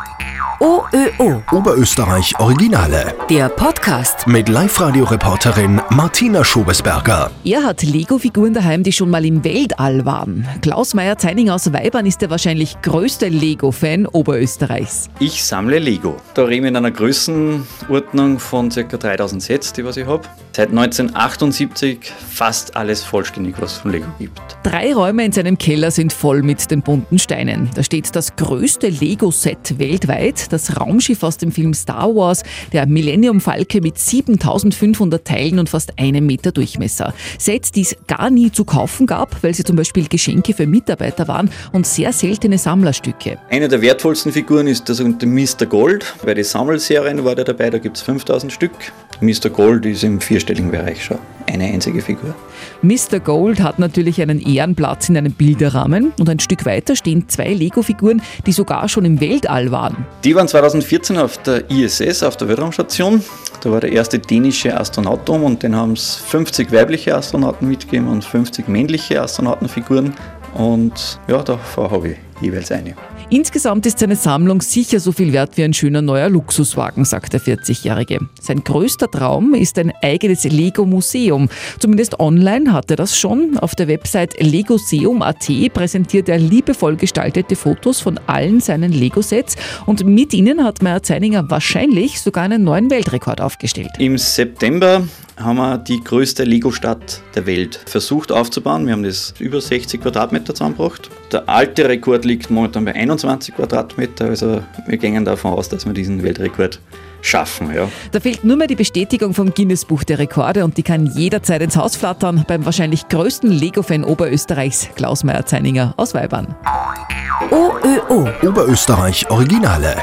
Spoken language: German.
Boy. OÖO. Oberösterreich Originale. Der Podcast. Mit Live-Radio-Reporterin Martina Schobesberger. Er hat Lego-Figuren daheim, die schon mal im Weltall waren. Klaus Meyer-Zeining aus Weibern ist der wahrscheinlich größte Lego-Fan Oberösterreichs. Ich sammle Lego. Da reden wir in einer Größenordnung von ca. 3000 Sets, die was ich habe. Seit 1978 fast alles vollständig, was es von Lego gibt. Drei Räume in seinem Keller sind voll mit den bunten Steinen. Da steht das größte Lego-Set weltweit, das Raumschiff aus dem Film Star Wars, der Millennium Falke mit 7500 Teilen und fast einem Meter Durchmesser. Sets, die es gar nie zu kaufen gab, weil sie zum Beispiel Geschenke für Mitarbeiter waren und sehr seltene Sammlerstücke. Eine der wertvollsten Figuren ist der sogenannte Mr. Gold. Bei den Sammelserien war der dabei, da gibt es 5000 Stück. Mr. Gold ist im vierstelligen Bereich schon eine einzige Figur. Mr. Gold hat natürlich einen Ehrenplatz in einem Bilderrahmen und ein Stück weiter stehen zwei Lego-Figuren, die sogar schon im Weltall waren. Die waren 2014 auf der ISS, auf der Weltraumstation. Da war der erste dänische Astronaut um und den haben es 50 weibliche Astronauten mitgegeben und 50 männliche Astronautenfiguren. Und ja, davor habe ich jeweils eine. Insgesamt ist seine Sammlung sicher so viel wert wie ein schöner neuer Luxuswagen, sagt der 40-Jährige. Sein größter Traum ist ein eigenes Lego-Museum. Zumindest online hat er das schon. Auf der Website legoseum.at präsentiert er liebevoll gestaltete Fotos von allen seinen Lego-Sets und mit ihnen hat Meyer Zeininger wahrscheinlich sogar einen neuen Weltrekord aufgestellt. Im September haben wir die größte Lego-Stadt der Welt versucht aufzubauen. Wir haben das über 60 Quadratmeter zusammengebracht. Der alte Rekord liegt momentan bei 21 Quadratmeter, also wir gehen davon aus, dass wir diesen Weltrekord schaffen. Ja. Da fehlt nur mehr die Bestätigung vom Guinness Buch der Rekorde und die kann jederzeit ins Haus flattern beim wahrscheinlich größten Lego-Fan Oberösterreichs, Klaus Meyer-Zeininger aus Weibern. OÖO. Oberösterreich Originale.